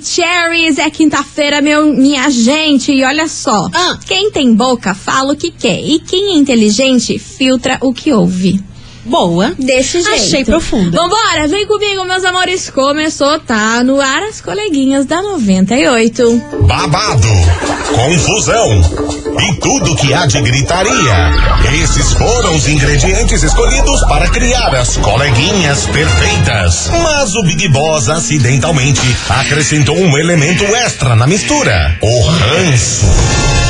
Maravicheries. É quinta-feira, meu, minha gente. E olha só. Ah. Quem tem boca, fala o que quer. E quem é inteligente, filtra o que ouve. Boa. Desse jeito. Achei profunda. Vambora, vem comigo, meus amores. Começou, tá no ar as coleguinhas da 98. babado, confusão e tudo que há de gritaria. Esses foram os ingredientes escolhidos para criar as coleguinhas perfeitas. Mas o Big Boss acidentalmente acrescentou um elemento extra na mistura: o ranço.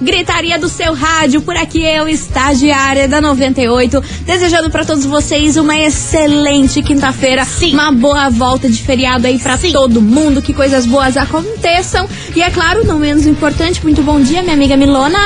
Gritaria do seu rádio, por aqui eu, estagiária da 98, desejando pra todos vocês uma excelente quinta-feira, uma boa volta de feriado aí pra todo mundo, que coisas boas aconteçam. E é claro, não menos importante, muito bom dia, minha amiga Milona.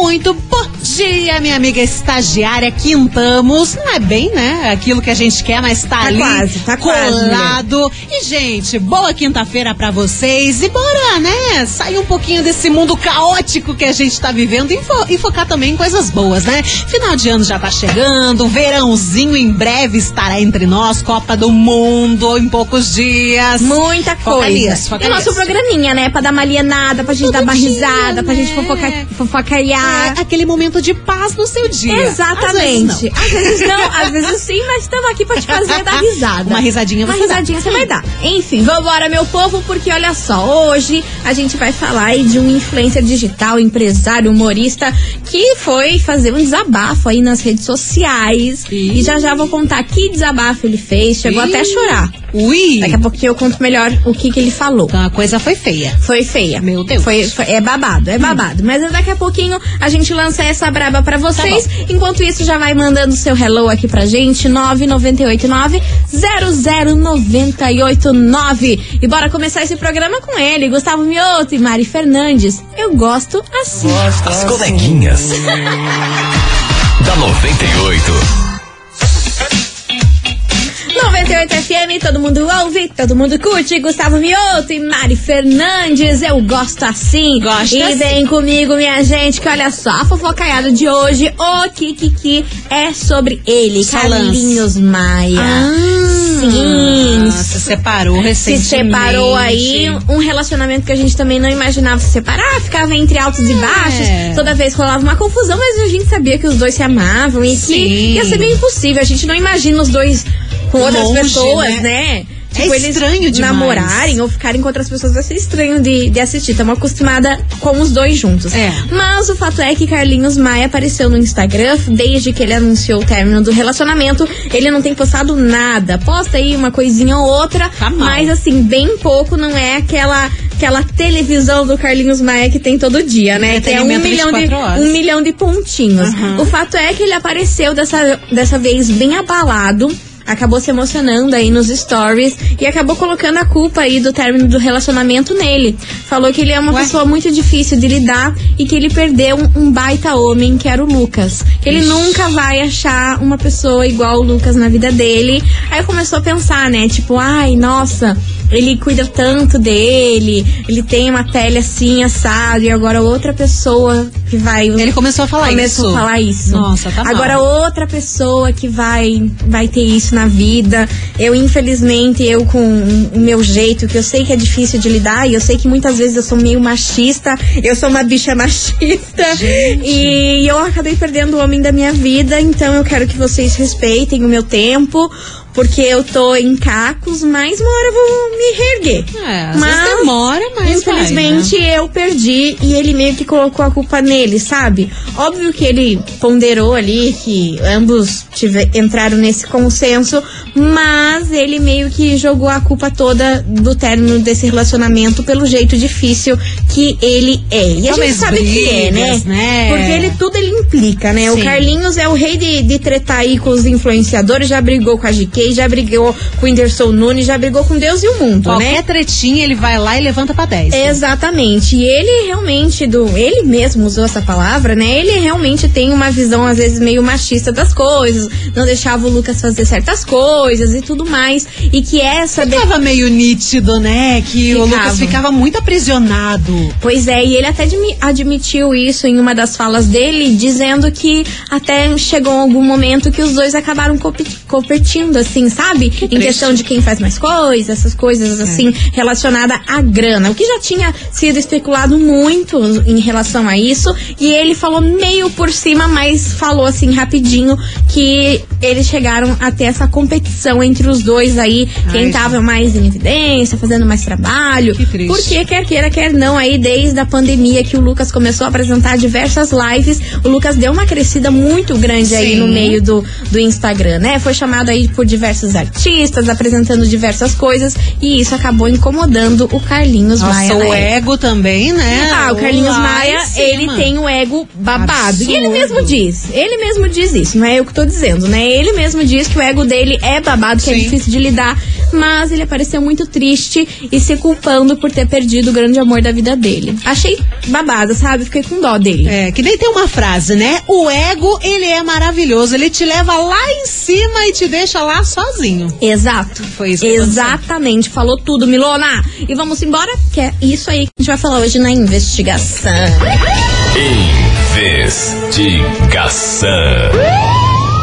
Muito bom dia, minha amiga estagiária. Quintamos. Não é bem, né? Aquilo que a gente quer, mas tá, Tá ali quase, tá quase, colado. e, gente, boa quinta-feira pra vocês. E bora, né? Sair um pouquinho desse mundo caótico que a gente tá vivendo e, fo- e focar também em coisas boas, né? Final de ano já tá chegando, verãozinho em breve estará entre nós, Copa do Mundo em poucos dias. Muita Foca coisa. nisso, foca o nosso programinha, né? Pra dar uma alienada, pra gente Todo dar uma dia, risada, pra gente né? fofoca, fofocaiar. É aquele momento de paz no seu dia. Exatamente. Às vezes não. Às vezes não, às vezes sim, mas estamos aqui pra te fazer dar risada. Uma risadinha Uma você dá. risadinha você vai dar. Enfim, vambora, meu povo, porque olha só, hoje a gente vai falar aí de um influencer digital, empresário, humorista, que foi fazer um desabafo aí nas redes sociais. E já já vou contar que desabafo ele fez, chegou até a chorar. Ui! Daqui a pouquinho eu conto melhor o que, que ele falou. Então a coisa foi feia. Foi feia. Meu Deus. Hum. Foi, foi- é babado, é babado. Mas daqui a pouquinho a gente lança essa braba pra Tá vocês. Enquanto isso, já vai mandando seu hello aqui pra gente. 998900989. E bora começar esse programa com ele, Gustavo Mioto e Mari Fernandes. Eu gosto assim. As coleguinhas. da 98. 98 FM, todo mundo ouve, todo mundo curte. Gustavo Mioto e Mari Fernandes, eu gosto assim. Gosta e assim. vem comigo, minha gente, que olha só, a fofocaiada de hoje, o Kikiki, é sobre ele, Só Carlinhos Maia. Sim. Ah, se separou Se recentemente. separou aí, um relacionamento que a gente também não imaginava se separar, ficava entre altos e baixos, É. toda vez rolava uma confusão, mas a gente sabia que os dois se amavam e que Sim. ia ser bem impossível. A gente não imagina os dois com outras Longe, pessoas, né? né? É estranho demais. namorarem ou ficarem com outras pessoas vai ser estranho de, de assistir. Estamos acostumada com os dois juntos. É. Mas o fato é que Carlinhos Maia apareceu no Instagram desde que ele anunciou o término do relacionamento. Ele não tem postado nada. Posta aí uma coisinha ou outra, Tá mas assim, bem pouco, não é aquela aquela televisão do Carlinhos Maia que tem todo dia, né? Que é um milhão, de, 24 horas. um milhão de pontinhos. Aham. O fato é que ele apareceu dessa, dessa vez bem abalado. Acabou se emocionando aí nos stories e acabou colocando a culpa aí do término do relacionamento nele. Falou que ele é uma Ué? pessoa muito difícil de lidar e que ele perdeu um, um baita homem, que era o Lucas. Que ele Ixi. nunca vai achar uma pessoa igual o Lucas na vida dele. Aí começou a pensar, né? Tipo, ai, nossa, ele cuida tanto dele, ele tem uma pele assim, assado, e agora outra pessoa que vai. Ele começou a falar começou isso. a falar isso. Nossa, tá mal. Agora outra pessoa que vai, vai ter isso na vida. Eu, infelizmente, eu com o meu jeito, que eu sei que é difícil de lidar, e eu sei que muitas vezes eu sou meio machista, eu sou uma bicha machista. E eu acabei perdendo o homem da minha vida, então eu quero que vocês respeitem o meu tempo. Porque eu tô em cacos, mas uma hora eu vou me reerguer. É, Mas, demora, mas Infelizmente, vai, né? eu perdi e ele meio que colocou a culpa nele, sabe? Óbvio que ele ponderou ali que ambos tive, entraram nesse consenso, mas ele meio que jogou a culpa toda do término desse relacionamento pelo jeito difícil que ele é. E a Talvez gente sabe que é, né? brigas, né? Porque ele tudo ele implica, né? O Sim. Carlinhos é o rei de, de tretar aí com os influenciadores, já brigou com a GK, Já brigou com o Whindersson Nunes, já brigou com Deus e o mundo, Qualquer né? tretinha, ele vai lá e levanta pra 10. Exatamente. E ele realmente, do, ele mesmo usou essa palavra, né? Ele realmente tem uma visão, às vezes, meio machista das coisas. Não deixava o Lucas fazer certas coisas e tudo mais. E que essa. de- Ficava meio nítido, né? Que o Ficava. Lucas ficava muito aprisionado. Pois é, e ele até admi- admitiu isso em uma das falas dele, dizendo que até chegou algum momento que os dois acabaram compe- competindo, assim, sabe? em triste. questão de quem faz mais coisas, essas coisas, assim, relacionada à grana. O que já tinha sido especulado muito em relação a isso, e ele falou meio por cima, mas falou assim rapidinho que eles chegaram a ter essa competição entre os dois aí, quem Ai, tava mais em evidência, fazendo mais trabalho. Que triste. Porque quer queira, quer não, aí desde a pandemia que o Lucas começou a apresentar diversas lives, o Lucas deu uma crescida muito grande aí Sim. no meio do, do Instagram, né? Foi chamado aí por diversos artistas, apresentando diversas coisas, e isso acabou incomodando o Carlinhos Maia. Nossa, na o época. ego também, né? Ah, o Carlinhos Lá Maia, ele tem o ego babado. E ele Absurdo. mesmo diz, ele mesmo diz isso, não é eu que tô dizendo, né? Ele mesmo diz que o ego dele é babado, que é Sim. difícil de lidar, mas ele apareceu muito triste e se culpando por ter perdido o grande amor da vida dele. Achei babado, sabe? Fiquei com dó dele. É, que nem tem uma frase, né? O ego, ele é maravilhoso. Ele te leva lá em cima e te deixa lá sozinho. Exato. Foi isso que Exatamente. Falou tudo, Milona. E vamos embora, que é isso aí que a gente vai falar hoje na investigação. Investigação.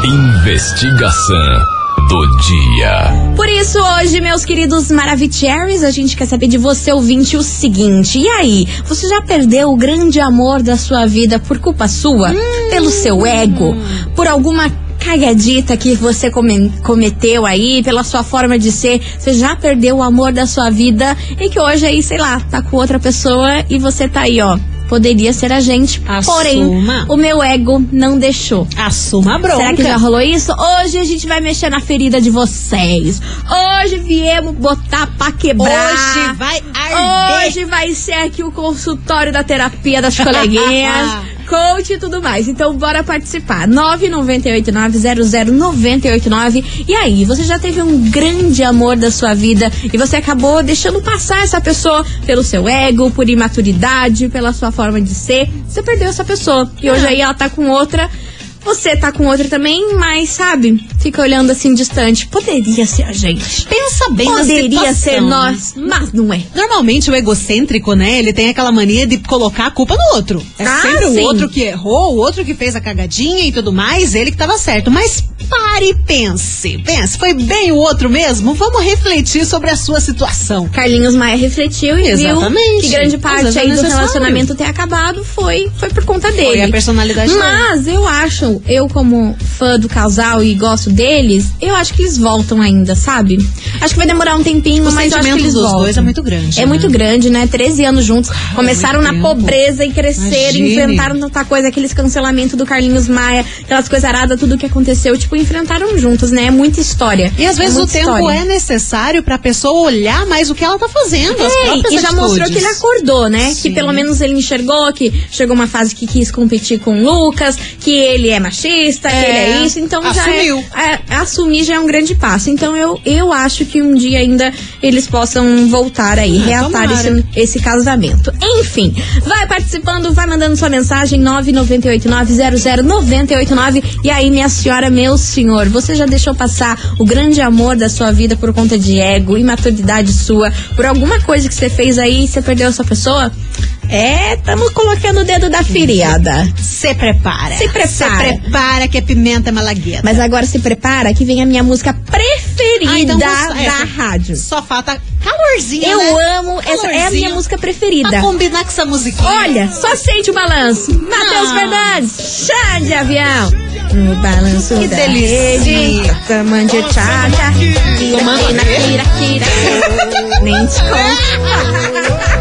Investigação do dia. Por isso, hoje, meus queridos Maravicheries, a gente quer saber de você, ouvinte, o seguinte. E aí, você já perdeu o grande amor da sua vida por culpa sua? Pelo seu ego? Por alguma cagadita que você come- cometeu aí, pela sua forma de ser? Você já perdeu o amor da sua vida e que hoje aí, sei lá, tá com outra pessoa e você tá aí, ó. Poderia ser a gente, porém, Assuma. o meu ego não deixou. Assuma a bronca. Será que já rolou isso? Hoje a gente vai mexer na ferida de vocês. Hoje viemos botar pra quebrar. Hoje vai arder. Hoje vai ser aqui o consultório da terapia das coleguinhas. Coach e tudo mais. Então, bora participar. 998900989. E aí, você já teve um grande amor da sua vida e você acabou deixando passar essa pessoa pelo seu ego, por imaturidade, pela sua forma de ser. Você perdeu essa pessoa. E hoje aí ela tá com outra. Você tá com outra também, mas sabe, fica olhando assim distante. Poderia ser a gente. Pensa bem na Poderia situação. ser nós, mas não é. Normalmente o egocêntrico, né? Ele tem aquela mania de colocar a culpa no outro. É Ah, sempre sim. o outro que errou, o outro que fez a cagadinha e tudo mais, ele que tava certo. Mas pare e pense. Pense, foi bem o outro mesmo? Vamos refletir sobre a sua situação. Carlinhos Maia refletiu e Exatamente. viu que grande parte é aí do necessário. relacionamento ter acabado foi, foi por conta dele. Foi a personalidade dele. Mas eu acho, eu como fã do casal e gosto deles, eu acho que eles voltam ainda, sabe? Acho que vai demorar um tempinho, O mas eu acho que eles dos voltam. dois é muito grande, É né? muito grande, né? 13 anos juntos. Começaram na tempo. pobreza e cresceram, Imagine. enfrentaram tanta coisa, aqueles cancelamentos do Carlinhos Maia, aquelas coisas aradas, tudo que aconteceu, tipo, enfrentaram juntos, né? É muita história. E às É vezes o muita tempo história. é necessário pra pessoa olhar mais o que ela tá fazendo. É, e já mostrou atitudes. que ele acordou, né? Sim. Que pelo menos ele enxergou que chegou uma fase que quis competir com o Lucas, que ele é machista, que É, ele é isso. Então assumiu. já é, é, assumir já é um grande passo. Então eu, eu acho que um dia ainda eles possam voltar aí, Ah, reatar esse, esse casamento. Enfim, vai participando, vai mandando sua mensagem 998900989. E aí, minha senhora, meu senhor, você já deixou passar o grande amor da sua vida por conta de ego, imaturidade sua, por alguma coisa que você fez aí e você perdeu essa pessoa? É, estamos colocando o dedo da ferida. Se prepara. Se prepara. Se prepara que é pimenta malagueta. Mas agora se prepara que vem a minha música preferida Ah, então você- da essa- rádio. Só falta calorzinho, Eu né? amo, essa é a Calorzinho. minha música preferida. Pra combinar com essa musiquinha. Olha, só sente o balanço. Matheus Ah. Fernandes, chá de avião. No balanço Que da delícia. Tamanho de. Tomando Kira, kira, kira, kira. Nem te conto.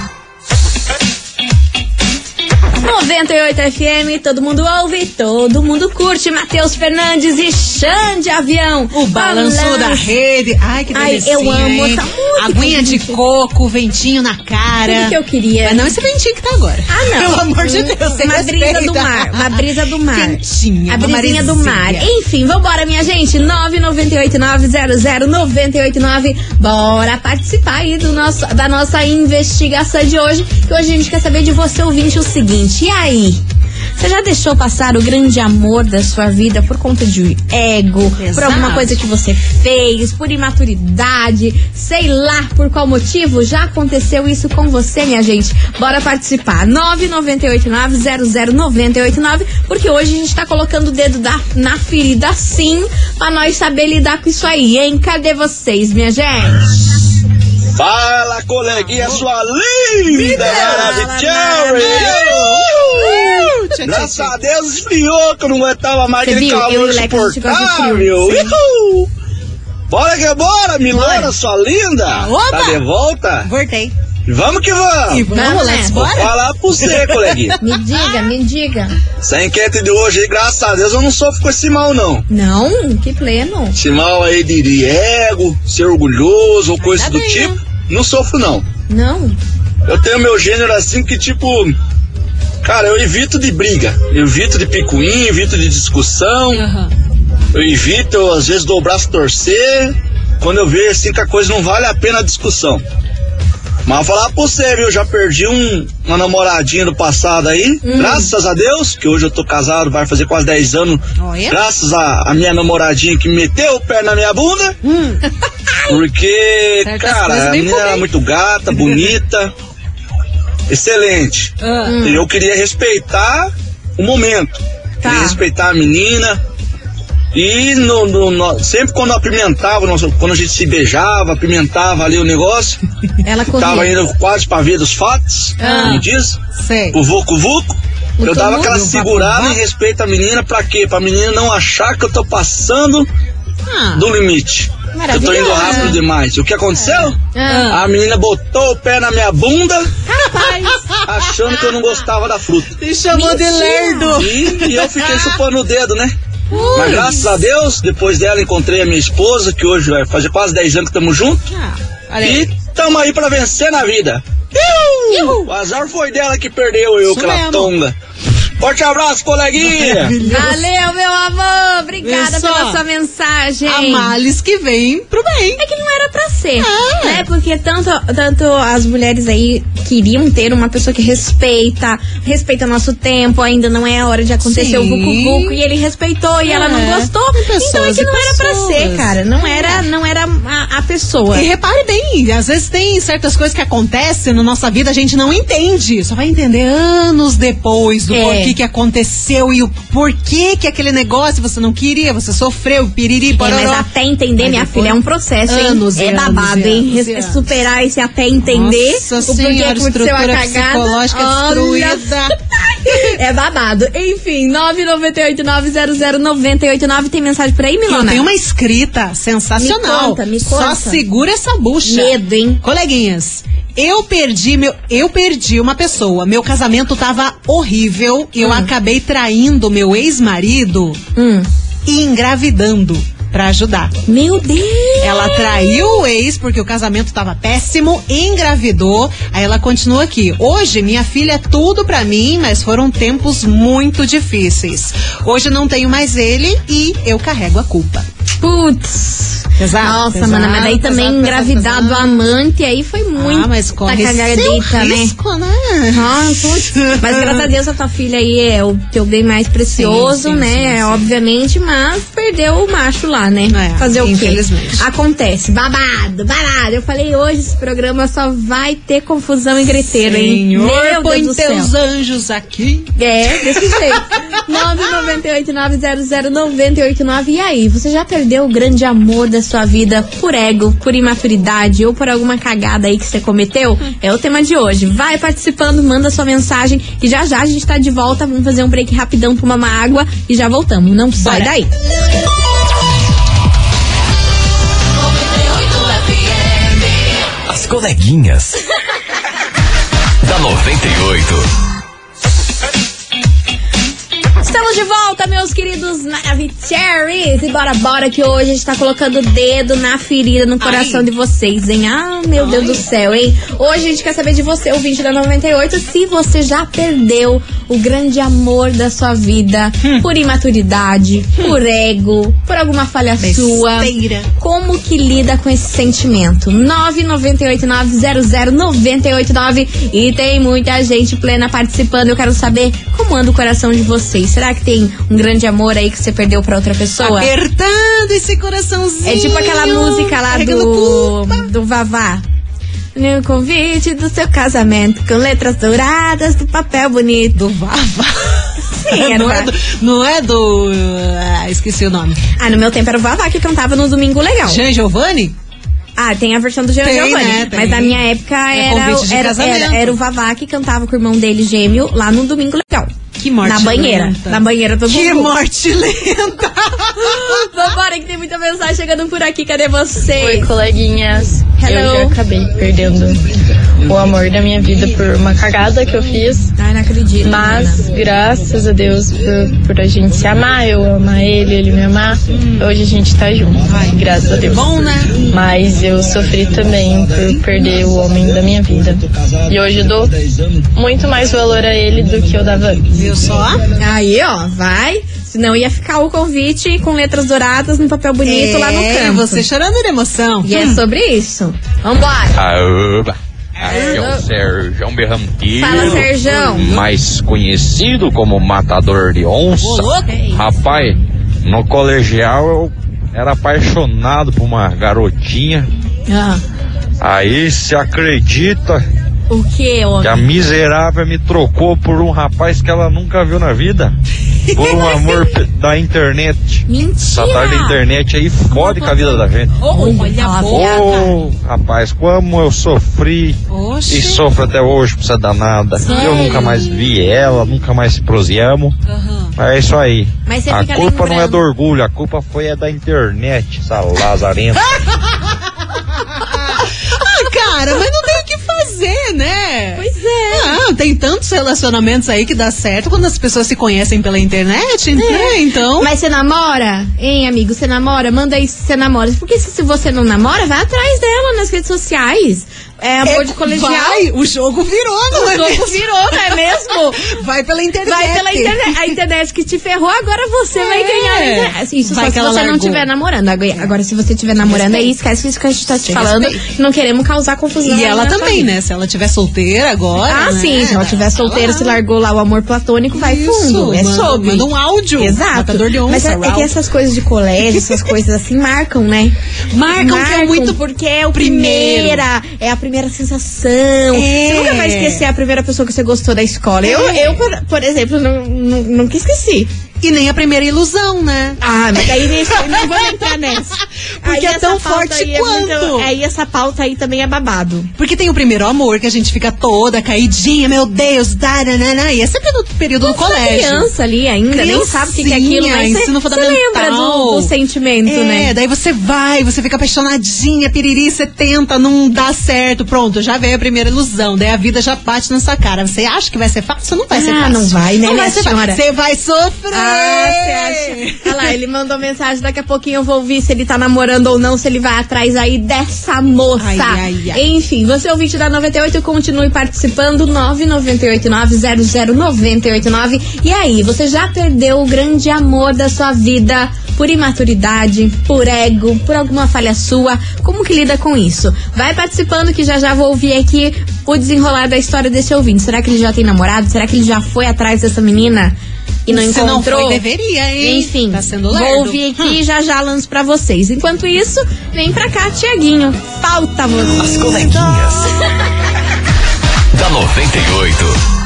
98 FM, todo mundo ouve, todo mundo curte. Matheus Fernandes e Xande Avião. O balanço Balanço. da rede. Ai, que Ai, delícia. eu amo essa música, Aguinha de coco, ventinho na cara. Tudo que eu queria. Mas não esse ventinho que tá agora. Ah, não. Pelo amor de Deus, Uma brisa respeita. do mar. Uma brisa do mar. Quentinha, A brisinha do mar. Enfim, vambora, minha gente. 998900989. Bora participar aí do nosso, da nossa investigação de hoje. Que hoje a gente quer saber de você, ouvinte, o seguinte. E aí? Você já deixou passar o grande amor da sua vida por conta de ego, por Exato. alguma coisa que você fez, por imaturidade, sei lá por qual motivo? Já aconteceu isso com você, minha gente? Bora participar. 998900989, porque hoje a gente tá colocando o dedo da- na ferida sim, pra nós saber lidar com isso aí, hein? Cadê vocês, minha gente? Fala, coleguinha, sua linda, maravilhosa! Graças a Deus esfriou, que eu não aguentava mais Você aquele viu? Calor de insuportável. Bora que bora, Milona, sua linda! Opa! Tá de volta? Voltei. Vamos que E vamos! vamos, Vamos let's nessa. Vou bora? falar pra você, coleguinha. Me diga, me diga. Essa enquete de hoje aí, graças a Deus, eu não sofro com esse mal, não. Não? Que pleno. Esse mal aí de, de ego, ser orgulhoso ou coisa Ainda do bem, tipo, né? não sofro, não. Não? Eu tenho meu gênero assim que, tipo. Cara, eu evito de briga. Eu evito de picuinha, evito de discussão. Aham. Eu evito, eu, às vezes, dou o braço a torcer. Quando eu vejo assim que a coisa não vale a pena a discussão. Mas vou falar pra você, viu? Já perdi um, uma namoradinha do passado aí. Graças a Deus, que hoje eu tô casado, vai fazer quase 10 anos. Olha. Graças a, a minha namoradinha que meteu o pé na minha bunda. Porque, Certas cara, a menina era muito gata, bonita. excelente. E eu queria respeitar o momento. Tá. Queria respeitar a menina. E no, no- no- sempre quando apimentava, nosso- quando a gente se beijava, apimentava ali o negócio, Ela tava corria. indo quase pra ver dos fatos, Ah. como diz, Sei. o vucu vucu. O Eu dava aquela segurada em respeito à menina, pra quê? Pra menina não achar que eu tô passando Ah. do limite. Eu tô indo rápido demais. O que aconteceu? Ah, A menina botou o pé na minha bunda, rapaz. achando que eu não gostava da fruta. Me chamou de Mentira. lerdo. E, e eu fiquei chupando o dedo, né? Mas graças a Deus, depois dela encontrei a minha esposa, que hoje vai fazer quase 10 anos que estamos juntos. Ah, E aí. tamo aí pra vencer na vida. O azar foi dela que perdeu eu, Isso aquela mesmo. tonga. Forte abraço, coleguinha! Valeu, meu amor. Obrigada pela sua mensagem. A males que vem pro bem. É que não era pra ser, É. né? Porque tanto, tanto as mulheres aí queriam ter uma pessoa que respeita, respeita nosso tempo, ainda não é a hora de acontecer o Sim. vucu vucu, e ele respeitou e ela não É. gostou. Pessoas então é que não era pra ser, cara. Não era, não era a, a pessoa. E repare bem, às vezes tem certas coisas que acontecem na nossa vida, a gente não entende. Só vai entender anos depois do É. porquê que aconteceu e o porquê que aquele negócio você não queria, você sofreu, piriri, É, pororó. mas até entender, Mas minha filha, é um processo, hein? Anos é anos babado, e hein? anos anos. Superar esse até entender Nossa o porquê senhora, aconteceu a estrutura cagada. psicológica Olha destruída. É babado. Enfim, 998-900-989. Tem mensagem por aí, Eu Milona? tenho uma escrita sensacional. Me conta, me Só conta. segura essa bucha. Medo, hein? Coleguinhas, eu perdi meu, eu perdi uma pessoa. Meu casamento tava horrível e eu acabei traindo meu ex-marido Hum. e engravidando pra ajudar. Meu Deus! Ela traiu o ex porque o casamento tava péssimo, engravidou. Aí ela continua aqui. Hoje minha filha é tudo pra mim, mas foram tempos muito difíceis. Hoje não tenho mais ele e eu carrego a culpa. Putz. Pesado, Nossa, pesado, mana, mas daí pesado, também pesado, engravidado pesado. amante, aí foi muito. ah, mas corre tá cagadita, né? risco, né? Ah, putz. Mas graças a Deus a tua filha aí é o teu bem mais precioso, Sim, sim, né? sim. Obviamente, mas perdeu o macho lá, né? É, Fazer o quê? infelizmente. Acontece. Babado, babado. Eu falei hoje, esse programa só vai ter confusão e griteiro, hein? Senhor, Meu põe Deus teus anjos aqui. É, desse jeito. 998-900-989. E aí, você já perdeu o grande amor da sua vida por ego, por imaturidade ou por alguma cagada aí que você cometeu? É o tema de hoje. Vai participando, manda sua mensagem e já já a gente tá de volta. Vamos fazer um break rapidão, tomar uma água e já voltamos. Não sai Bora. daí. As coleguinhas. da 98. Estamos de volta, meus queridos Maravicheries. E bora, bora, que hoje a gente tá colocando o dedo na ferida, no coração Ai. de vocês, hein? Ah, meu Deus do céu, hein? Hoje a gente quer saber de você, ouvinte da 98, se você já perdeu o grande amor da sua vida Hum. por imaturidade, por ego, por alguma falha sua. Besteira. Como que lida com esse sentimento? 998900989 e tem muita gente plena participando. Eu quero saber como anda o coração de vocês. Será que tem um grande amor aí que você perdeu pra outra pessoa? Apertando esse coraçãozinho. É tipo aquela música lá do, do Vavá. No convite do seu casamento, com letras douradas do papel bonito. Do Vava. Sim, era não, é do, não é do. ah, esqueci o nome. Ah, no meu tempo era o Vavá que cantava no Domingo Legal. Jean Giovanni? Ah, tem a versão do Jean Tem, Giovanni. né? Mas na minha época É era, era, era, era o Vavá que cantava com o irmão dele gêmeo lá no Domingo Legal. Que morte Na banheira. lenta. Na banheira do Que Gugu. morte lenta. Vambora, que tem muita mensagem chegando por aqui. Cadê você? Oi, coleguinhas. Hello. Eu já acabei perdendo o amor da minha vida por uma cagada que eu fiz. Ai, não acredito. Mas, graças a Deus por, por a gente se amar, eu amar ele, ele me amar. Hoje a gente tá junto. graças a Deus. Bom, né? Mas eu sofri também por perder o homem da minha vida. E hoje eu dou muito mais valor a ele do que eu dava antes. Viu só? Aí, ó, vai. Senão ia ficar o convite com letras douradas no papel bonito lá no É, canto. você chorando de emoção. E é sobre isso. Vambora. Aoba! Aqui é o Sérgio Berrantilho, Fala, Serjão. mais conhecido como Matador de Onça. louco. Rapaz, no colegial eu era apaixonado por uma garotinha. Ah, Aí se acredita o que, ó? que a miserável me trocou por um rapaz que ela nunca viu na vida. Por um amor da internet. Mentira. Essa tal da internet aí fode com a vida da gente. Ô, olha a boca. Ô, rapaz, como eu sofri Oxi. e sofro até hoje por essa danada. Sério? Eu nunca mais vi ela, nunca mais se proseamos. Aham. É isso aí. A culpa não é lembrando. do orgulho, a culpa foi é da internet, essa lazarenta. é. Tem tantos relacionamentos aí que dá certo quando as pessoas se conhecem pela internet, né? Então. Mas você namora? Hein, amigo? Você namora? Manda aí se você namora. Porque se, se você não namora, vai atrás dela nas redes sociais. É amor é, de colegial. Vai, o jogo virou, não O é jogo mesmo? virou, não é mesmo? Vai pela internet. Vai pela internet. A internet que te ferrou, agora você vai É. ganhar. a internet. Isso Vai só se você não largou. estiver namorando. Agora, se você estiver namorando, aí esquece isso que a gente tá te falando. respeito. Não queremos causar confusão. E ela também, né? Se ela tiver solteira agora. Ah, né? sim. Se ela tiver solteira, se largou lá o amor platônico, vai Isso, fundo. É manda- sobre. Manda um áudio. Exato. De onça, Mas é, é que essas coisas de colégio, essas coisas assim, marcam, né? Marcam que é muito porque é o primeiro. primeira, é a primeira sensação. É. Você nunca vai esquecer a primeira pessoa que você gostou da escola. Eu, É. eu por, por exemplo, não, não- nunca esqueci. E nem a primeira ilusão, né? Ah, mas aí deixa, não entrar nessa. Porque Aí é tão forte aí é quanto. muito- aí essa pauta aí também é babado. Porque tem o primeiro amor, que a gente fica toda caidinha, meu Deus, daranana, e é sempre no período do Você é colégio. criança ali ainda, nem sabe o que, é aquilo, mas Criancinha, você, ensino você fundamental. lembra do, do sentimento, É, né? daí você vai, você fica apaixonadinha, piriri, você tenta, não dá certo, pronto, já veio a primeira ilusão, daí a vida já bate na sua cara. Você acha que vai ser fácil? Não vai ser Ah, fácil. não vai, né, Não vai ser fácil. Você vai sofrer. Ah, você acha? Olha lá, ele mandou mensagem, daqui a pouquinho eu vou ouvir se ele tá namorando ou não, se ele vai atrás aí dessa moça. Ai, ai, ai. Enfim, você é ouvinte da 98, continue participando, 998900989. E aí, você já perdeu o grande amor da sua vida por imaturidade, por ego, por alguma falha sua? Como que lida com isso? Vai participando que já já vou ouvir aqui o desenrolar da história desse ouvinte. Será que ele já tem namorado? Será que ele já foi atrás dessa menina? E não Se encontrou? não foi, deveria, hein? Enfim, Tá sendo vou lerdo. ouvir aqui e já já lanço pra vocês. Enquanto isso, vem pra cá, Tiaguinho. Falta você. As coleguinhas. da 98.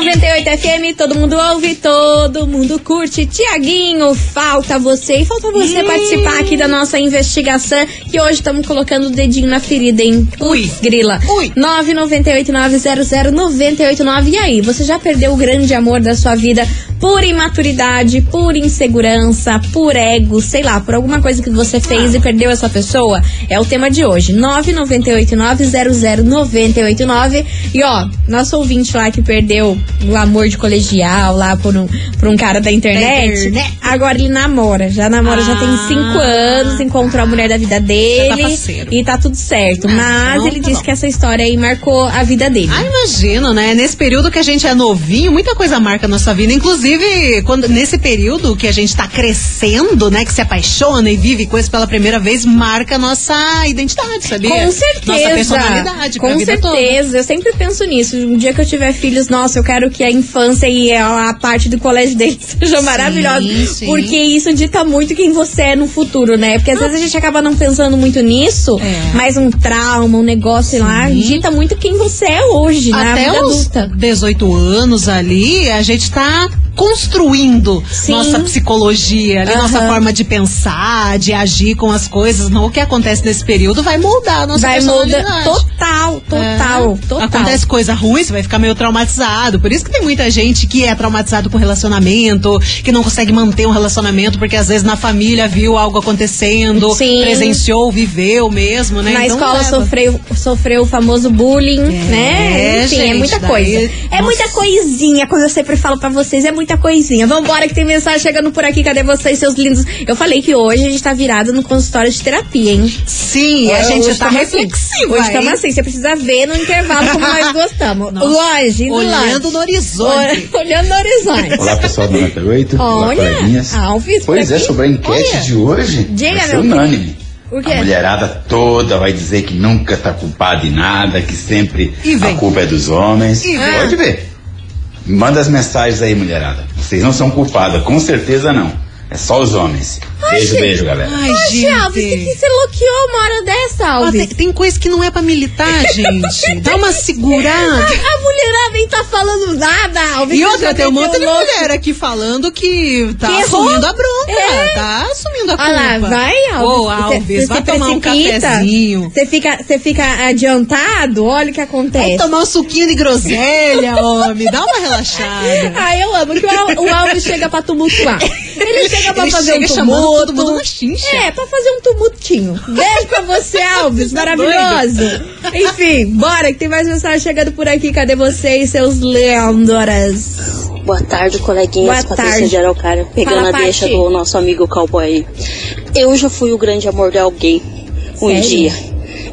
98 FM, todo mundo ouve, todo mundo curte. Tiaguinho, falta você. E falta você participar aqui da nossa investigação, que hoje estamos colocando o dedinho na ferida, hein? Ui. Grila. Ui. 998-900-989. E aí, você já perdeu o grande amor da sua vida por imaturidade, por insegurança, por ego, sei lá, por alguma coisa que você fez e perdeu essa pessoa? É o tema de hoje. 998-900-989. E ó, nosso ouvinte lá que perdeu o amor de colegial lá por um, por um cara da internet. Internet. Agora ele namora. Já namora, já tem Ah. cinco anos, encontrou a mulher da vida tá dele. parceiro. e tá tudo certo. Ah, Mas então ele tá disse bom. que essa história aí marcou a vida dele. Ah, imagino, né? Nesse período que a gente é novinho, muita coisa marca a nossa vida. Inclusive, quando, nesse período que a gente tá crescendo, né? Que se apaixona e vive coisas pela primeira vez, marca a nossa identidade, sabia? Com certeza. Nossa personalidade Com certeza. Eu sempre penso nisso. Um dia que eu tiver filhos, nossa, eu quero que a infância e a, a parte do colégio deles seja maravilhosa. sim. Porque isso dita muito quem você é no futuro, né? Porque às vezes a gente acaba não pensando muito nisso, É. mas um trauma, um negócio sei lá, dita muito quem você é hoje, na Até vida os adulta. 18 anos ali, a gente tá construindo Sim. nossa psicologia, ali, nossa forma de pensar, de agir com as coisas. Não, o que acontece nesse período vai moldar a nossa Vai personalidade. mudar total, total, É. total. Acontece coisa ruim, você vai ficar meio traumatizado. Por isso que tem muita gente que é traumatizado com relacionamento, que não consegue manter um relacionamento, porque às vezes na família viu algo acontecendo, Sim. presenciou, viveu mesmo, né? Na Então escola leva. sofreu, sofreu o famoso bullying, né? Enfim, é gente, muita daí- coisa. É Nossa. muita coisinha, como eu sempre falo pra vocês, é muita coisinha. Vambora que tem mensagem chegando por aqui, cadê vocês, seus lindos? Eu falei que hoje a gente tá virado no consultório de terapia, hein? Sim, a gente Hoje tá tamo reflexiva. Hoje estamos assim, você precisa ver no intervalo como nós gostamos. Nossa. Longe, indo Olhando longe. no horizonte. Olhando no horizonte. Olá pessoal do 98, olá Olha. Alves, Pois por é, sobre a enquete Olha. de hoje, Diga, vai ser meu unânime. A mulherada toda vai dizer que nunca tá culpada de nada, que sempre a culpa é dos homens. E. Pode ver. Manda as mensagens aí, mulherada. Vocês não são culpadas, com certeza não. É só os homens. Beijo, beijo, galera. Ai, Oxe, gente. Alves, você que você loqueou uma hora dessa, Ah, Alves? tem, tem coisa que não é pra militar, gente. Dá uma segurada. A mulherada nem tá falando nada, Alves. E outra, tem um monte de mulher aqui falando que tá Que assumindo a bronca. É. Tá assumindo a culpa. Olha lá, vai, Alves. Ô, Alves, Você- vai tomar um cafezinho. Você fica, você fica adiantado, olha o que acontece. Vai tomar um suquinho de groselha, homem. Dá uma relaxada. Ah, eu amo que o, Al- o Alves chega pra tumultuar. Ele chega pra Ele fazer chega um tumulto. todo mundo na chincha. É, pra fazer um tumultinho. Beijo pra você, Alves. Tá Maravilhoso. Enfim, bora que tem mais mensagem chegando por aqui. Cadê vocês, seus leandoras? Boa tarde, coleguinhas. Boa Patrícia tarde. de Araucária, pegando Fala, a deixa do nosso amigo cowboy aí. Eu já fui o grande amor de alguém um Sério? dia.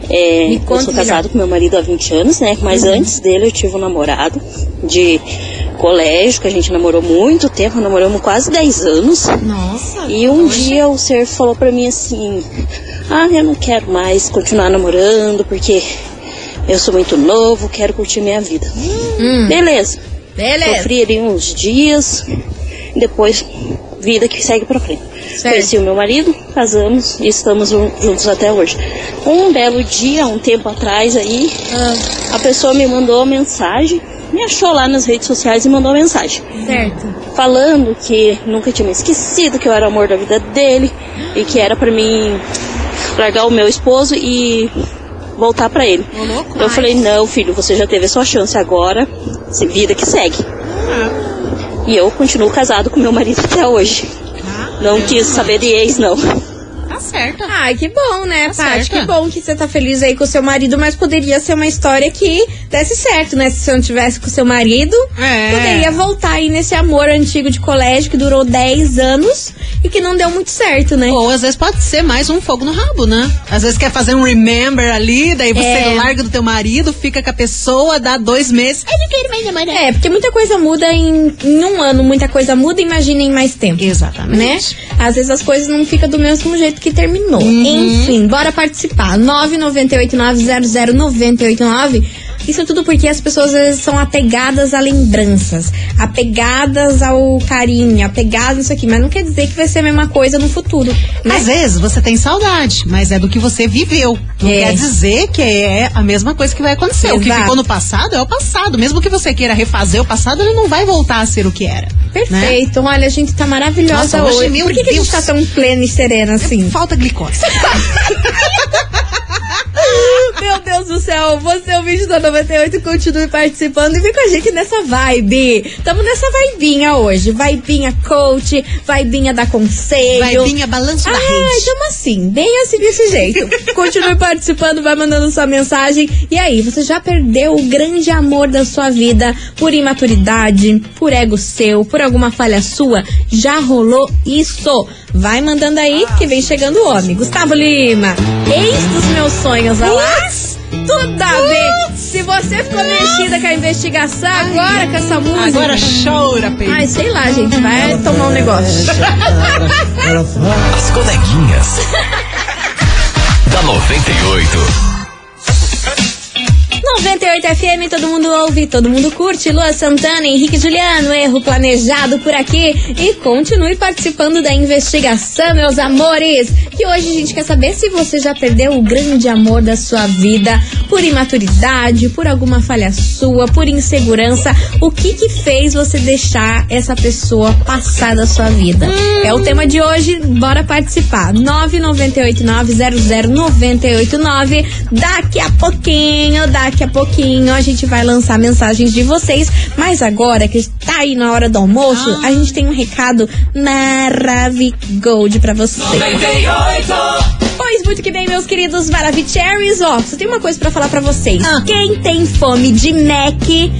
É, Me eu conta sou melhor. casado com meu marido há 20 anos, né? Mas Uhum. antes dele eu tive um namorado de colégio, que a gente namorou muito tempo, namoramos quase 10 anos. Nossa. E um dia o ser falou pra mim assim: Ah, eu não quero mais continuar namorando porque eu sou muito novo, quero curtir minha vida. Hum. Beleza. Beleza. Sofri ali uns dias, depois vida que segue pra frente. Certo. Conheci o meu marido, casamos e estamos jun- juntos até hoje. Um belo dia, um tempo atrás aí, Ah, a pessoa me mandou uma mensagem, me achou lá nas redes sociais e mandou uma mensagem certo. falando que nunca tinha me esquecido, que eu era o amor da vida dele e que era pra mim largar o meu esposo e voltar pra ele. Louco. Eu falei: "Não, filho, você já teve a sua chance agora, se vida que segue". E eu continuo casado com meu marido até hoje. Não quis saber de ex não. Tá certo. Ai, que bom, né, Tá Paty? Que bom que você tá feliz aí com o seu marido, mas poderia ser uma história que desse certo, né? Se você não tivesse com o seu marido, É. poderia voltar aí nesse amor antigo de colégio que durou 10 anos e que não deu muito certo, né? Ou às vezes pode ser mais um fogo no rabo, né? Às vezes quer fazer um remember ali, daí você É. larga do teu marido, fica com a pessoa, dá dois meses. Ai, não quero mais namorar. É, porque muita coisa muda em, em um ano, muita coisa muda, imagina em mais tempo. Exatamente. Né? Às vezes as coisas não ficam do mesmo jeito que terminou. Uhum. Enfim, bora participar. 998900989. Isso tudo porque as pessoas às vezes são apegadas a lembranças, apegadas ao carinho, apegadas nisso aqui, mas não quer dizer que vai ser a mesma coisa no futuro. Né? Às vezes você tem saudade, mas é do que você viveu. Não É. quer dizer que é a mesma coisa que vai acontecer. O que Exato. ficou no passado é o passado. Mesmo que você queira refazer o passado, ele não vai voltar a ser o que era. Perfeito. Olha, a gente tá maravilhosa Nossa, hoje, hoje. meu Por que, que a gente tá tão plena e serena assim? Falta glicose. Meu Deus do céu, você é o vídeo da 98, continue participando e vem com a gente nessa vibe. Tamo nessa vaibinha hoje. Vaibinha coach, vaibinha da conselho. Vaibinha balanço da Ai, rede. tamo assim, bem assim desse jeito. Continue participando, vai mandando sua mensagem. E aí, você já perdeu o grande amor da sua vida por imaturidade, por ego seu, por alguma falha sua? Já rolou isso? Vai mandando aí que vem chegando o homem. Gustavo Lima, ex dos meus sonhos, olha lá. Tudo a ver. Se você ficou mexida com a investigação agora, com essa música. Agora chora, Pedro. Ai, sei lá, gente, vai tomar um negócio. As coleguinhas. da 98. 98 FM, todo mundo ouve, todo mundo curte. Lua Santana, Henrique Juliano, erro planejado por aqui. E continue participando da investigação, meus amores. Que hoje a gente quer saber se você já perdeu o grande amor da sua vida por imaturidade, por alguma falha sua, por insegurança. O que que fez você deixar essa pessoa passar da sua vida? É o tema de hoje, bora participar. 998900989. Daqui a pouquinho, daqui a pouquinho a gente vai lançar mensagens de vocês, mas agora que tá aí na hora do almoço, a gente tem um recado maravigold pra vocês. Pois muito que bem, meus queridos Maravicheries, ó, só tem uma coisa pra falar pra vocês. Ah. Quem tem fome de Mac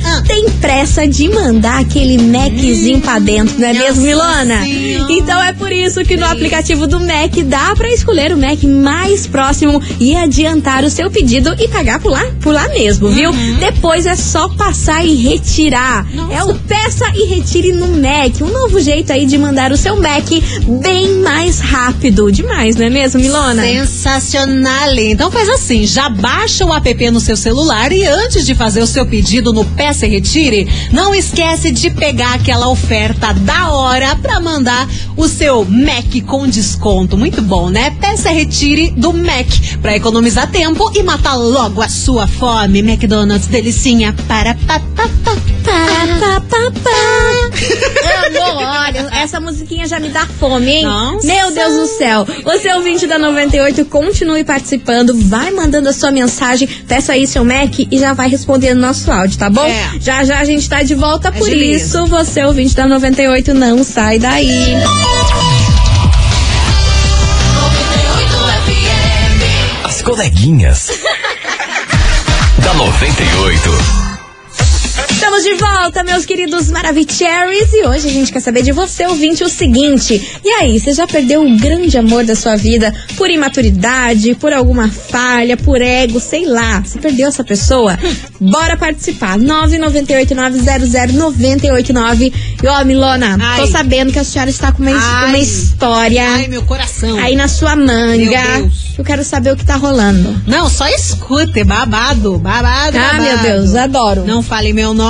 Ah. tem pressa de mandar aquele Maczinho pra dentro, não é mesmo, Nossa Milona? Senhora. Então é por isso que no aplicativo do Mac dá pra escolher o Mac mais próximo e adiantar o seu pedido e pagar por lá, por lá mesmo, viu? Depois é só passar e retirar. É o peça e retire no Mac, um novo jeito aí de mandar o seu Mac bem mais rápido. Demais, não é mesmo, Milona? Sensacional! Então faz assim, já baixa o app no seu celular e antes de fazer o seu pedido no Peça e Retire, não esquece de pegar aquela oferta da hora pra mandar o seu Mac com desconto. Muito bom, né? Peça e Retire do Mac pra economizar tempo e matar logo a sua fome. McDonald's, delicinha, para pa, pa, pa. Pá, pá, pá. Amor, olha, essa musiquinha já me dá fome, hein? Nossa. Meu Deus do céu. Você é ouvinte da 98, continue participando, vai mandando a sua mensagem, peça aí seu Mac e já vai respondendo nosso áudio, tá bom? É. Já já a gente tá de volta, por Agiliza. isso você é ouvinte da 98, não sai daí. As coleguinhas. da 98. Estamos de volta, meus queridos Maravicheries, e hoje a gente quer saber de você, ouvinte, o seguinte. E aí, você já perdeu o grande amor da sua vida por imaturidade, por alguma falha, por ego, sei lá. Você perdeu essa pessoa? Bora participar. 998900989. E ó, Milona, Ai. tô sabendo que a senhora está com uma, Ai. uma história Ai, meu coração. aí na sua manga. Meu Deus. Eu quero saber o que tá rolando. Não, só escute, babado, babado, Ah, babado. meu Deus, adoro. Não fale meu nome,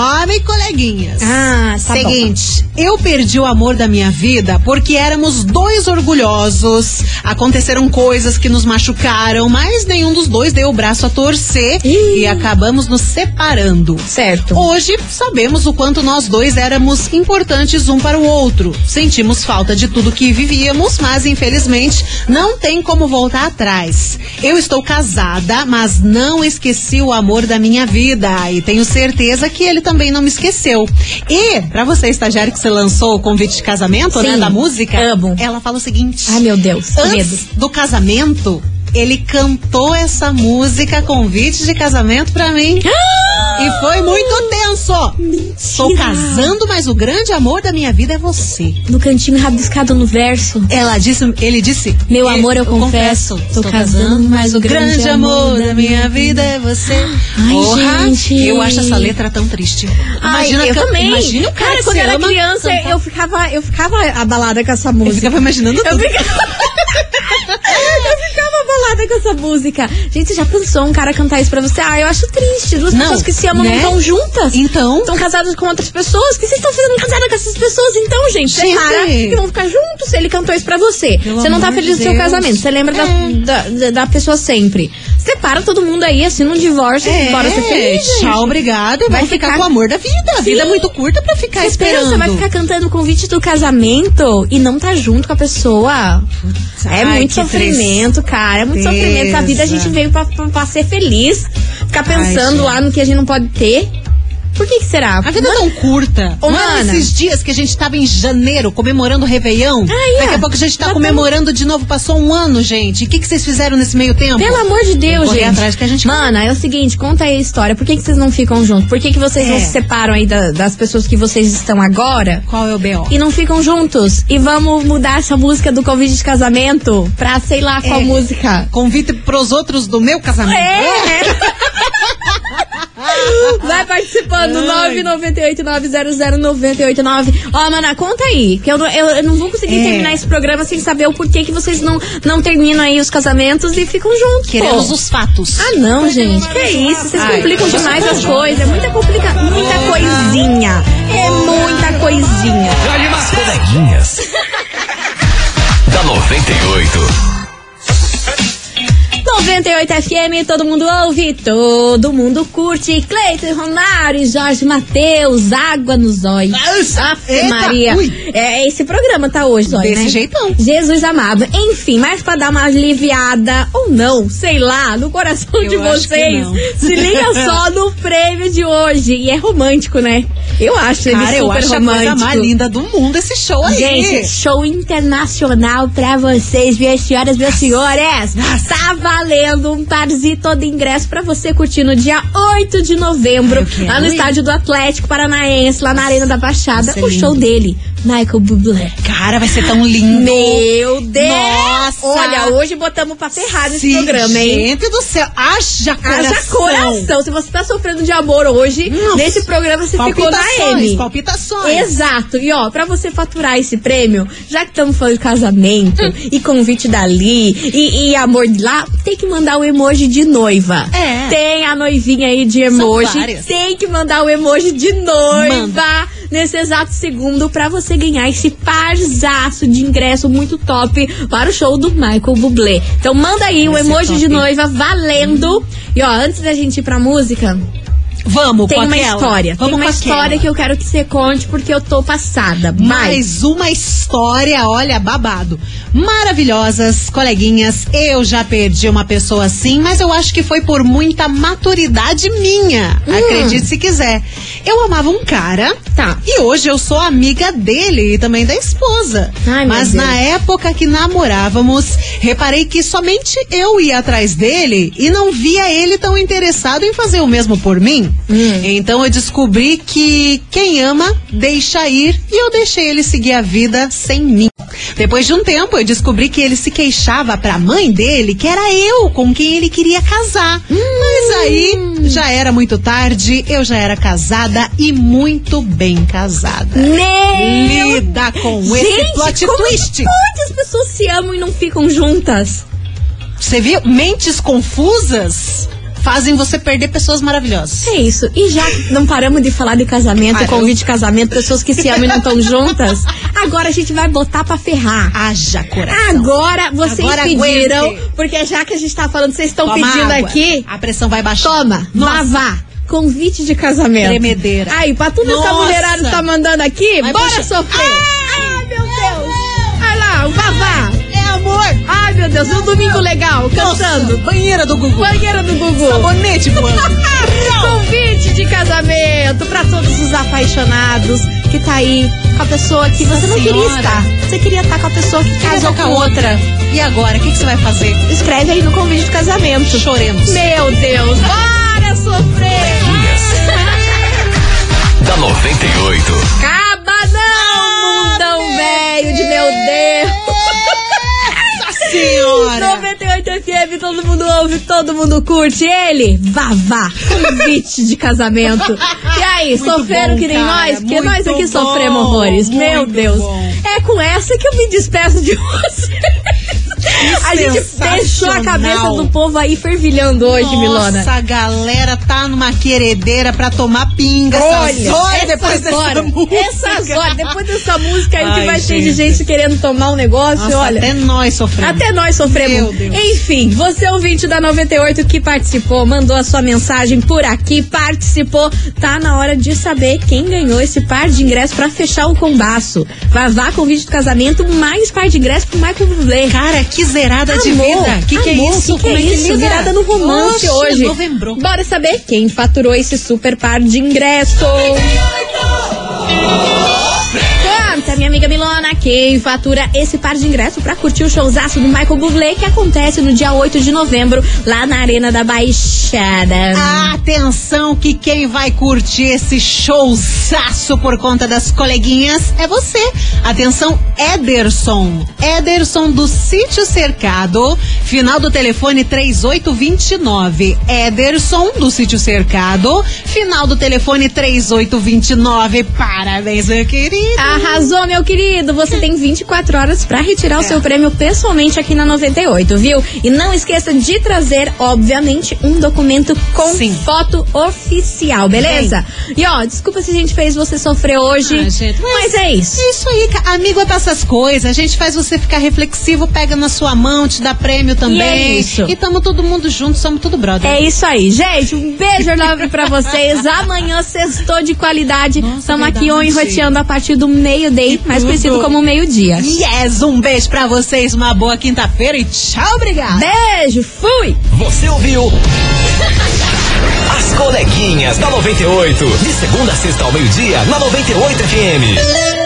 coleguinhas. Ah, tá bom. Seguinte, eu perdi o amor da minha vida porque éramos dois orgulhosos. Aconteceram coisas que nos machucaram, mas nenhum dos dois deu o braço a torcer Ih. e acabamos nos separando. Certo. Hoje sabemos o quanto nós dois éramos importantes um para o outro. Sentimos falta de tudo que vivíamos, mas infelizmente não tem como voltar atrás. Eu estou casada, mas não esqueci o amor da minha vida e tenho certeza que ele também não me esqueceu. E para você estagiário que você lançou o convite de casamento, né, Sim, da música, amo. ela fala o seguinte: Ai, meu Deus, que medo. Antes do casamento, ele cantou essa música convite de casamento pra mim. E foi muito tenso. Estou casando, mas o grande amor da minha vida é você. No cantinho rabiscado no verso. Ela disse, ele disse, Meu "Eu- amor, eu confesso, estou tô casando, mas o grande amor da minha vida é você. Ai, Porra, gente. eu acho essa letra tão triste. Ai, eu também. Imagina o cara, que quando eu era criança, cantar. eu ficava, eu ficava abalada com essa Eu música. ficava imaginando Eu tudo. ficava... eu ficava abalada com essa música. Gente, você já pensou um cara cantar isso pra você? Ah, eu acho triste. Duas Não, pessoas que se amam né? não estão juntas. Então, Estão casadas com outras pessoas. O que vocês estão fazendo casada com essas pessoas então, gente? Gente. Separa e vão ficar juntos. Ele cantou isso pra você. Pelo você não tá feliz do seu casamento. Você lembra É. da, da, da pessoa sempre. Você separa todo mundo aí, assina um divórcio, É, bora ser feliz. tchau, obrigado. E Vai vai ficar ficar- com o amor da vida. A vida é muito curta pra ficar Você esperando. pensa, vai ficar cantando o convite do casamento e não tá junto com a pessoa. é ai, muito que sofrimento, cara. É muito sofrimento. A vida a gente veio pra, pra, pra ser feliz. Ficar pensando gente. lá no que a gente não pode ter. Por que que será? A vida é tão curta. Não é mana. esses dias que a gente tava em janeiro comemorando o Réveillon. é. Daqui a pouco a gente tá Já comemorando de novo. Passou um ano, gente. O que, que vocês fizeram nesse meio tempo? Pelo amor de Deus, gente. atrás que a gente- Mana, é o seguinte, conta aí a história. Por que, que vocês não ficam juntos? Por que, que vocês não É. se separam aí da- das pessoas que vocês estão agora? Qual é o B.O.? E não ficam juntos? E vamos mudar essa música do convite de casamento pra sei lá qual É. música. Convite pros outros do meu casamento. É! Vai participando, Ai. 998-900-989. Ó, mana, conta aí, que eu, não- eu, eu não vou conseguir É. terminar esse programa sem saber o porquê que vocês não, não terminam aí os casamentos e ficam juntos. Queremos pô. os fatos. Ah, não, gente, que isso? Vocês Ai. complicam demais as coisas. É muita complica... muita coisinha. É muita coisinha. As coleguinhas. 98 FM, todo mundo ouve, todo mundo curte. Cleiton Romário, Jorge Matheus, água no zóio. Ave Eita, Maria. ui. É, esse programa tá hoje, zóio, Desse né? jeitão. Jesus amado. Enfim, mas pra dar uma aliviada, ou não, sei lá, no coração Eu de vocês, se liga só no prêmio de hoje. E é romântico, né? Eu acho ele Cara, super eu acho a romântico. coisa mais linda do mundo esse show aí. Gente, show internacional pra vocês, minhas senhoras, meus senhores. Tá valendo um parzito de ingresso pra você curtir no dia 8 de novembro, Ai, lá no ir. estádio do Atlético Paranaense, lá na Arena da Baixada. Ser O lindo. show dele, Michael Bublé. Cara, vai ser tão lindo. Meu Deus! Nossa! Olha, hoje botamos pra ferrar nesse programa, hein? Gente do céu, haja coração. Haja coração. Se você tá sofrendo de amor hoje, Nossa. nesse programa você ficou na M. palpitações. Exato. E ó, pra você faturar esse prêmio, já que estamos falando de casamento e convite dali e, e amor de lá, tem que mandar o emoji de noiva. É. Tem a noivinha aí de emoji. Tem que mandar o emoji de noiva. Nesse exato segundo, pra você ganhar esse parzaço de ingresso muito top para o show do Michael Bublé. Então manda aí o Vai ser emoji de top. noiva valendo. E ó, antes da gente ir pra música, Vamos tem com uma aquela. história. Vamos tem uma história aquela. que eu quero que você conte porque eu tô passada. Mais uma história, olha, babado. Maravilhosas, coleguinhas. Eu já perdi uma pessoa assim, mas eu acho que foi por muita maturidade minha. Hum. Acredite se quiser. Eu amava um cara. Tá. E hoje eu sou amiga dele e também da esposa. Ai, meu mas na época que namorávamos, reparei que somente eu ia atrás dele e não via ele tão interessado em fazer o mesmo por mim. Hum. Então eu descobri que quem ama deixa ir e eu deixei ele seguir a vida sem mim. Depois de um tempo, eu descobri que ele se queixava pra mãe dele que era eu com quem ele queria casar. Mas aí já era muito tarde, eu já era casada e muito bem casada. Meu Lida com Gente, esse plot como twist. que pode as pessoas se amam e não ficam juntas? Você viu? Mentes confusas fazem você perder pessoas maravilhosas. É isso. E já não paramos de falar de casamento, Ai, convite de casamento, pessoas que se amam e não estão juntas, agora a gente vai botar pra ferrar. Haja coração. Agora vocês Agora pediram, aguente. porque já que a gente tá falando, vocês estão pedindo água. aqui, A pressão vai baixar. toma, Nossa. vavá. Convite de casamento. Tremedeira. Aí, pra tudo essa Nossa. mulherada tá mandando aqui, Vai bora puxar. sofrer. Ai, meu Deus. Olha lá, o vavá. Amor. Ai, meu Deus, um domingo legal, cantando. Nossa, banheira do Gugu. Banheira do Gugu. Sabonete voando. Convite de casamento pra todos os apaixonados que tá aí com a pessoa que você não queria estar. Você queria estar com a pessoa que casou com a outra. E agora, o que, que você vai fazer? Escreve aí no convite de casamento. Choremos. Meu Deus, bora sofrer! Da 98. Acaba não, mundão velho de meu Deus! Senhora. 98 FM, todo mundo ouve, todo mundo curte. Ele, Vavá, convite de casamento. E aí, Muito sofreram bom, que nem cara, nós? Porque nós aqui bom, sofremos horrores. Meu Deus. bom. É com essa que eu me despeço de você. A gente fechou a cabeça do povo aí fervilhando hoje, Nossa, Milona. a galera tá numa queredeira pra tomar pinga Olha, horas depois dessa horas, música. essas horas, depois dessa música aí que Ai, vai ter de gente. querendo tomar um negócio, Nossa, olha. até nós sofremos. Até nós sofremos. Meu Deus. Enfim, você ouvinte da 98 que participou, mandou a sua mensagem por aqui, participou. Tá na hora de saber quem ganhou esse par de ingressos pra fechar o combaço. Vavá convite do casamento, mais par de ingressos pro Michael Bublé. Cara, que zerada de Amor, vida. Que que é amor, isso? Que que é que isso? lida? Virada no romance Oxe, hoje. novembro. Bora saber quem faturou esse super par de ingressos. Minha amiga Milona, quem fatura esse par de ingressos pra curtir o showzaço do Michael Bublé que acontece no dia 8 de novembro, lá na Arena da Baixada. Atenção que quem vai curtir esse showzaço por conta das coleguinhas é você. Atenção, Ederson. Ederson do Sítio Cercado, final do telefone 3829. Ederson do Sítio Cercado, final do telefone 3829. Parabéns, meu querido. Arrasou, meu querido! Você tem 24 horas pra retirar o seu prêmio pessoalmente aqui na 98, viu? E não esqueça de trazer, obviamente, um documento com Sim. foto oficial, beleza? E ó, desculpa se a gente fez você sofrer hoje, Ah, gente, mas, é isso. É isso aí, amigo é pra essas coisas. A gente faz você ficar reflexivo, pega na sua mão, te dá prêmio também. é isso. E tamo todo mundo junto, somos tudo brother. É isso aí, gente. Um beijo enorme pra vocês. Amanhã, sextou de qualidade. Estamos aqui verdade. enroteando a partir do meio-day, mais conhecido como meio-dia. Yes, um beijo pra vocês, uma boa quinta-feira e tchau, obrigada. Beijo, fui! Você ouviu? As coleguinhas da 98. De segunda a sexta ao meio-dia, na 98 FM.